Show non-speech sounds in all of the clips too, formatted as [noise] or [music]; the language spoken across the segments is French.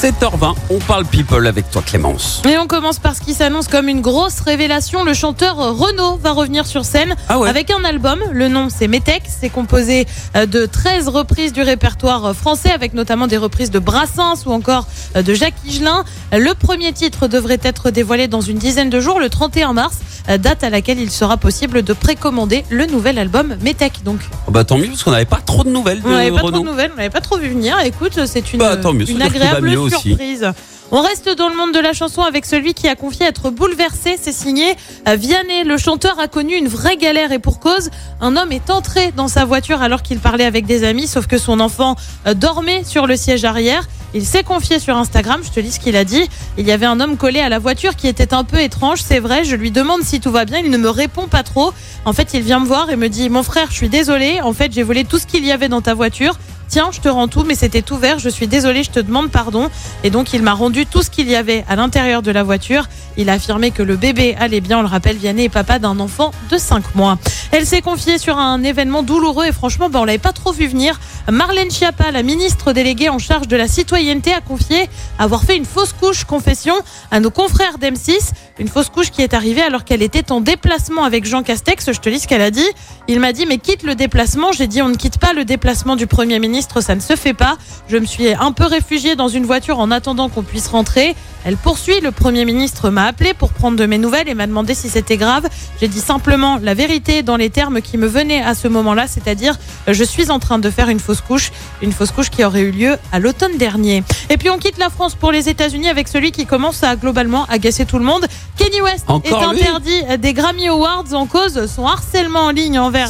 7h20, on parle people avec toi Clémence. Et on commence par ce qui s'annonce comme une grosse révélation. Le chanteur Renaud va revenir sur scène Ah ouais. avec un album. Le nom, c'est Metec. C'est composé euh, de 13 reprises du répertoire euh, français, avec notamment des reprises de Brassens ou encore euh, de Jacques Higelin. Le premier titre devrait être dévoilé dans une dizaine de jours, le 31 mars, date à laquelle il sera possible de précommander le nouvel album Metec. Donc, Oh bah tant mieux parce qu'on n'avait pas trop de nouvelles de on n'avait pas trop de nouvelles, on n'avait pas trop vu venir. Écoute, c'est une, Bah, tant mieux, une agréable aussi. surprise. On reste dans le monde de la chanson avec celui qui a confié être bouleversé. C'est signé euh, Vianney. Le chanteur a connu une vraie galère et pour cause. Un homme est entré dans sa voiture alors qu'il parlait avec des amis, sauf que son enfant euh, dormait sur le siège arrière. Il s'est confié sur Instagram, je te lis ce qu'il a dit. Il y avait un homme collé à la voiture qui était un peu étrange, c'est vrai. Je lui demande si tout va bien, il ne me répond pas trop. En fait, il vient me voir et me dit Mon frère, je suis désolé. En fait, j'ai volé tout ce qu'il y avait dans ta voiture. Tiens, je te rends tout, mais c'était ouvert. Je suis désolé, je te demande pardon. Et donc, il m'a rendu tout ce qu'il y avait à l'intérieur de la voiture. Il a affirmé que le bébé allait bien. On le rappelle, Vianney est papa d'un enfant de 5 mois. Elle s'est confiée sur un événement douloureux et franchement, ben, on l'avait pas trop vu venir. Marlène Schiappa, la ministre déléguée en charge de la citoyenneté, a confié avoir fait une fausse couche confession à nos confrères d'M6. Une fausse couche qui est arrivée alors qu'elle était en déplacement avec Jean Castex. Je te lis ce qu'elle a dit. Il m'a dit, mais quitte le déplacement. J'ai dit, on ne quitte pas le déplacement du Premier ministre, ça ne se fait pas. Je me suis un peu réfugiée dans une voiture en attendant qu'on puisse rentrer. Elle poursuit, le Premier ministre m'a appelé pour prendre de mes nouvelles et m'a demandé si c'était grave. J'ai dit simplement la vérité dans les termes qui me venaient à ce moment-là, c'est-à-dire euh, je suis en train de faire une fausse couche, une fausse couche qui aurait eu lieu à l'automne dernier. Et puis on quitte la France pour les États-Unis avec celui qui commence à globalement agacer tout le monde. Kenny West Encore est interdit des Grammy Awards en cause son harcèlement en ligne envers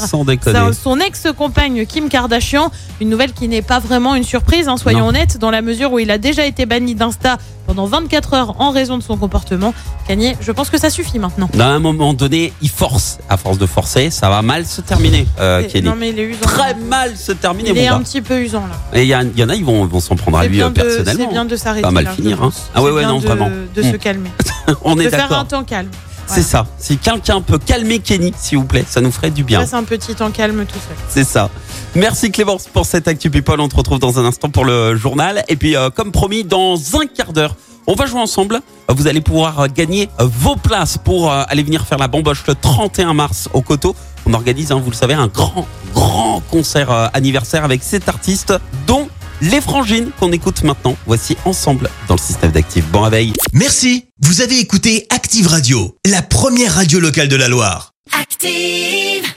sa- son ex-compagne Kim Kardashian. Une nouvelle qui n'est pas vraiment une surprise, hein, soyons Non. honnêtes, dans la mesure où il a déjà été banni d'Insta pendant 24 heures en raison de son comportement. Kanye, je pense que ça suffit maintenant. À un moment donné, il force. À force de forcer, ça va mal se terminer, euh, non mais il est usant. Très mal se terminer, il mon est un gars. petit peu usant là. Et il y, en a, ils vont, vont s'en prendre à C'est lui euh, personnellement. C'est bien de s'arrêter. Pas mal là, finir, hein. Ah ouais, C'est ouais, non, de- vraiment. De se calmer. [laughs] On est de faire un d'accord. temps calme. C'est ça. Si quelqu'un peut calmer Kenny, s'il vous plaît, ça nous ferait du bien. Passe un petit temps calme tout seul. C'est ça. Merci Clémence pour cette Actu People. On te retrouve dans un instant pour le journal. Et puis, euh, comme promis, dans un quart d'heure, on va jouer ensemble. Vous allez pouvoir euh, gagner vos places pour euh, aller venir faire la bamboche le 31 mars au Coteau. On organise, hein, vous le savez, un grand, grand concert euh, anniversaire avec sept artistes, dont les Frangines qu'on écoute maintenant. Voici ensemble dans le système d'Active. Bon réveil. Merci, vous avez écouté Active Radio, la première radio locale de la Loire. Active.